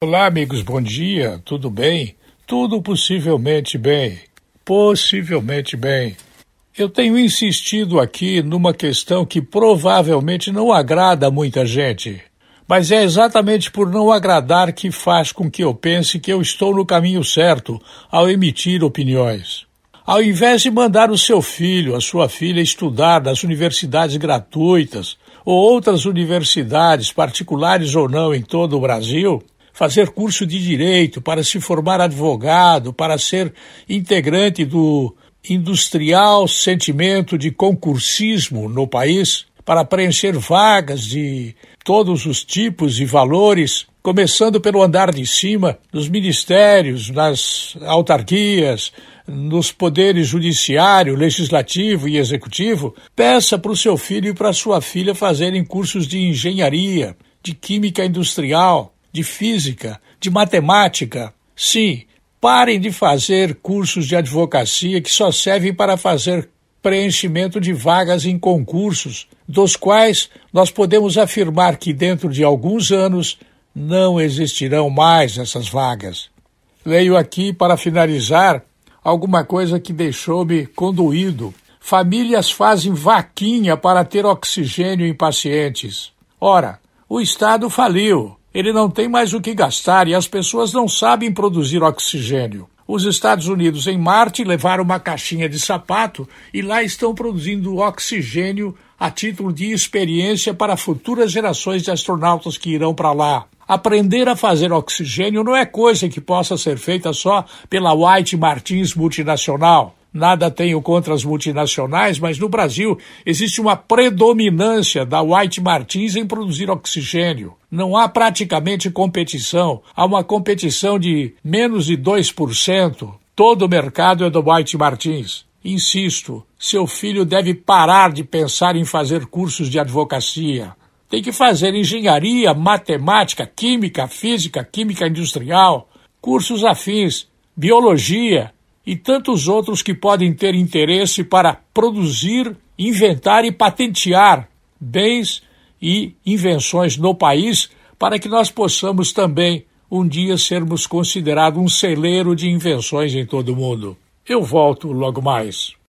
Olá, amigos, bom dia, tudo bem? Tudo possivelmente bem. Possivelmente bem. Eu tenho insistido aqui numa questão que provavelmente não agrada a muita gente, mas é exatamente por não agradar que faz com que eu pense que eu estou no caminho certo ao emitir opiniões. Ao invés de mandar o seu filho, a sua filha estudar nas universidades gratuitas ou outras universidades, particulares ou não, em todo o Brasil, fazer curso de direito, para se formar advogado, para ser integrante do industrial sentimento de concursismo no país, para preencher vagas de todos os tipos e valores, começando pelo andar de cima, nos ministérios, nas autarquias, nos poderes judiciário, legislativo e executivo, peça para o seu filho e para sua filha fazerem cursos de engenharia, de química industrial, de física, de matemática. Sim, parem de fazer cursos de advocacia que só servem para fazer preenchimento de vagas em concursos, dos quais nós podemos afirmar que dentro de alguns anos não existirão mais essas vagas. Leio aqui, para finalizar, alguma coisa que deixou-me conduído. Famílias fazem vaquinha para ter oxigênio em pacientes. Ora, o Estado faliu. Ele não tem mais o que gastar e as pessoas não sabem produzir oxigênio. Os Estados Unidos em Marte levaram uma caixinha de sapato e lá estão produzindo oxigênio a título de experiência para futuras gerações de astronautas que irão para lá. Aprender a fazer oxigênio não é coisa que possa ser feita só pela White Martins multinacional. Nada tenho contra as multinacionais, mas no Brasil existe uma predominância da White Martins em produzir oxigênio. Não há praticamente competição. Há uma competição de menos de 2%. Todo o mercado é do White Martins. Insisto, seu filho deve parar de pensar em fazer cursos de advocacia. Tem que fazer engenharia, matemática, química, física, química industrial, cursos afins, biologia, e tantos outros que podem ter interesse para produzir, inventar e patentear bens e invenções no país, para que nós possamos também um dia sermos considerados um celeiro de invenções em todo o mundo. Eu volto logo mais.